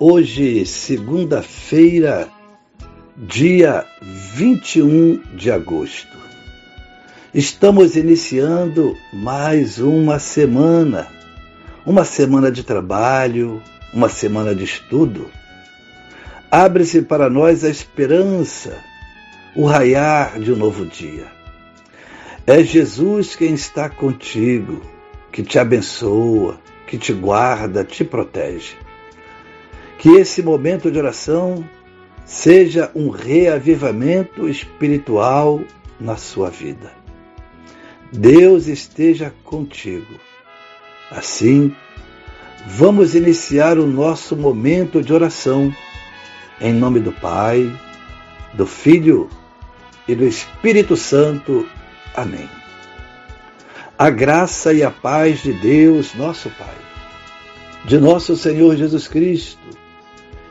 Hoje, segunda-feira, dia 21 de agosto. Estamos iniciando mais uma semana, uma semana de trabalho, uma semana de estudo. Abre-se para nós a esperança, o raiar de um novo dia. É Jesus quem está contigo, que te abençoa, que te guarda, te protege. Que esse momento de oração seja um reavivamento espiritual na sua vida. Deus esteja contigo. Assim, vamos iniciar o nosso momento de oração em nome do Pai, do Filho e do Espírito Santo. Amém. A graça e a paz de Deus, nosso Pai, de nosso Senhor Jesus Cristo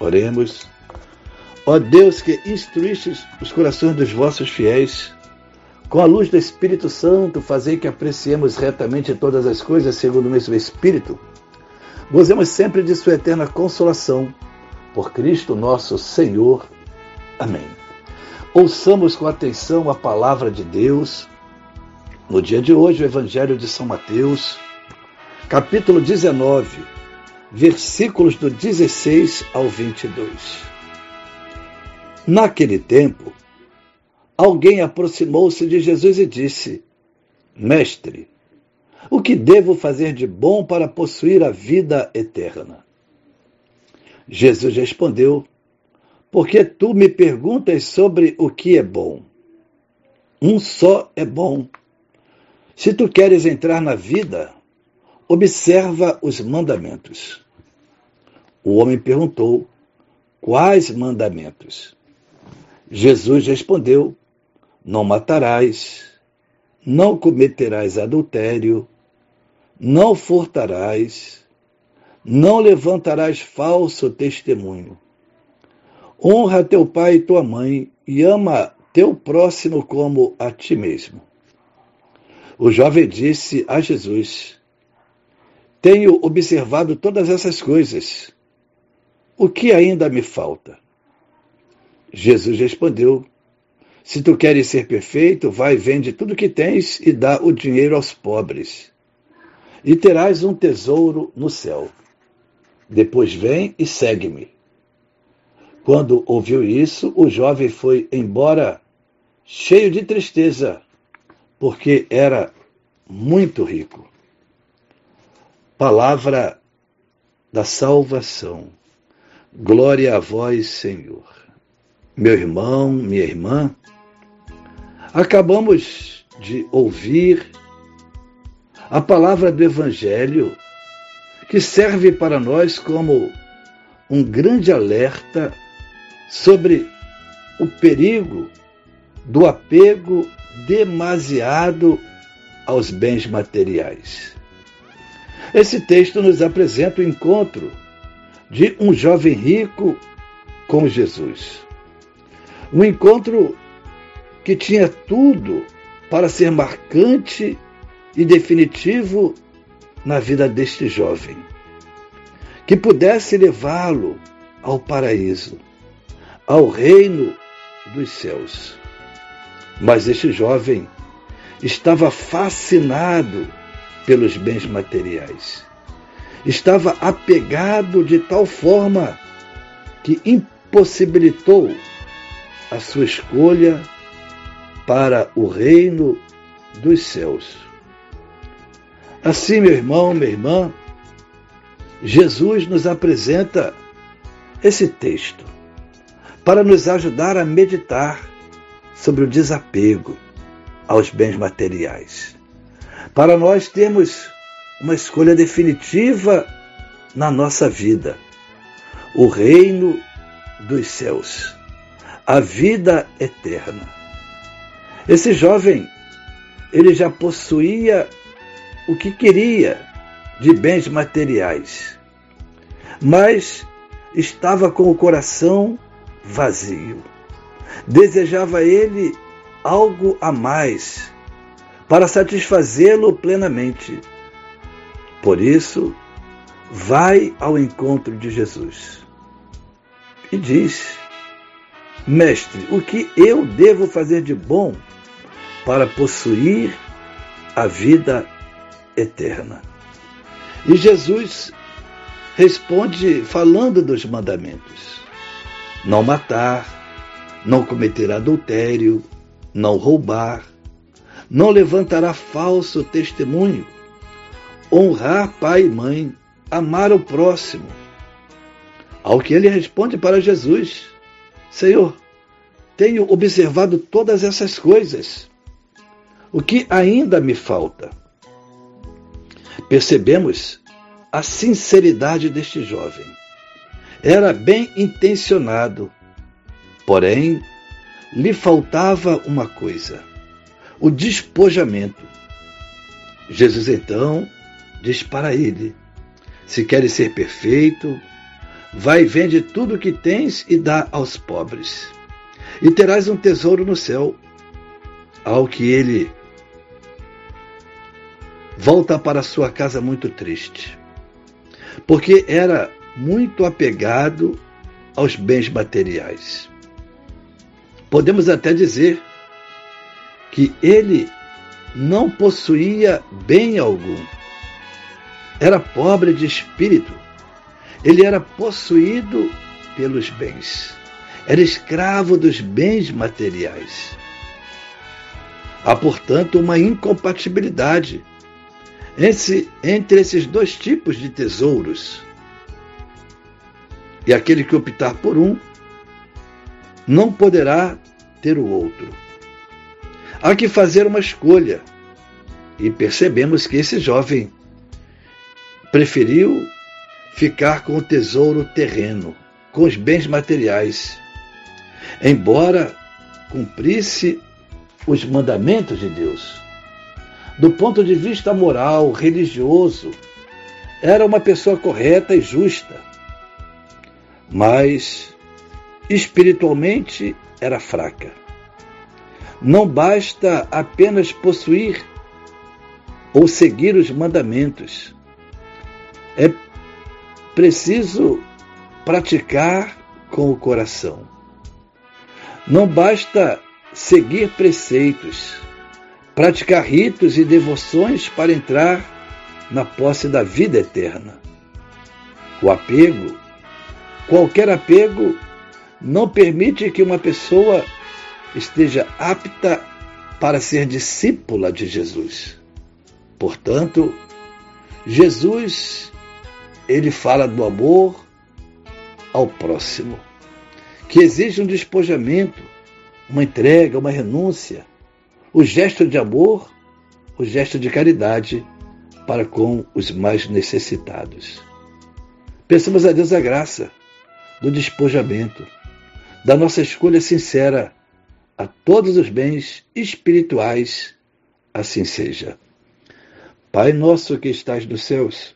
Oremos. Ó Deus que instruíste os corações dos vossos fiéis, com a luz do Espírito Santo, fazei que apreciemos retamente todas as coisas segundo o mesmo Espírito. Gozemos sempre de Sua eterna consolação. Por Cristo nosso Senhor. Amém. Ouçamos com atenção a palavra de Deus. No dia de hoje, o Evangelho de São Mateus, capítulo 19, versículos do 16 ao 22. Naquele tempo, alguém aproximou-se de Jesus e disse: Mestre, o que devo fazer de bom para possuir a vida eterna? Jesus respondeu: Porque tu me perguntas sobre o que é bom? Um só é bom. Se tu queres entrar na vida, observa os mandamentos. O homem perguntou: Quais mandamentos? Jesus respondeu: não matarás, não cometerás adultério, não furtarás, não levantarás falso testemunho. Honra teu pai e tua mãe e ama teu próximo como a ti mesmo. O jovem disse a Jesus: Tenho observado todas essas coisas. O que ainda me falta? Jesus respondeu: se tu queres ser perfeito, vai, vende tudo que tens e dá o dinheiro aos pobres. E terás um tesouro no céu. Depois vem e segue-me. Quando ouviu isso, o jovem foi embora cheio de tristeza, porque era muito rico. Palavra da salvação. Glória a vós, Senhor. Meu irmão, minha irmã, Acabamos de ouvir a palavra do Evangelho que serve para nós como um grande alerta sobre o perigo do apego demasiado aos bens materiais. Esse texto nos apresenta o encontro de um jovem rico com Jesus. Um encontro que tinha tudo para ser marcante e definitivo na vida deste jovem, que pudesse levá-lo ao paraíso, ao reino dos céus. Mas este jovem estava fascinado pelos bens materiais. Estava apegado de tal forma que impossibilitou a sua escolha para o reino dos céus. Assim, meu irmão, minha irmã, Jesus nos apresenta esse texto para nos ajudar a meditar sobre o desapego aos bens materiais. Para nós termos uma escolha definitiva na nossa vida: o reino dos céus, a vida eterna. Esse jovem, ele já possuía o que queria de bens materiais, mas estava com o coração vazio. Desejava ele algo a mais para satisfazê-lo plenamente. Por isso, vai ao encontro de Jesus e diz: Mestre, o que eu devo fazer de bom para possuir a vida eterna? E Jesus responde falando dos mandamentos: não matar, não cometer adultério, não roubar, não levantará falso testemunho, honrar pai e mãe, amar o próximo. Ao que ele responde para Jesus: Senhor, tenho observado todas essas coisas. O que ainda me falta? Percebemos a sinceridade deste jovem. Era bem intencionado, porém lhe faltava uma coisa: o despojamento. Jesus então diz para ele: Se queres ser perfeito, vai e vende tudo o que tens e dá aos pobres, e terás um tesouro no céu. Ao que ele volta para sua casa muito triste, porque era muito apegado aos bens materiais. Podemos até dizer que ele não possuía bem algum. Era pobre de espírito. Ele era possuído pelos bens. Era escravo dos bens materiais. Há, portanto, uma incompatibilidade entre, esses dois tipos de tesouros. E aquele que optar por um não poderá ter o outro. Há que fazer uma escolha. E percebemos que esse jovem preferiu ficar com o tesouro terreno, com os bens materiais, embora cumprisse os mandamentos de Deus. Do ponto de vista moral, religioso, era uma pessoa correta e justa, mas espiritualmente era fraca. Não basta apenas possuir ou seguir os mandamentos. É preciso praticar com o coração. Não basta seguir preceitos, praticar ritos e devoções para entrar na posse da vida eterna. O apego, qualquer apego, não permite que uma pessoa esteja apta para ser discípula de Jesus. Portanto, Jesus ele fala do amor ao próximo, que exige um despojamento, uma entrega, uma renúncia, o gesto de amor, o gesto de caridade para com os mais necessitados. Peçamos a Deus a graça do despojamento, da nossa escolha sincera a todos os bens espirituais, assim seja. Pai nosso que estás nos céus,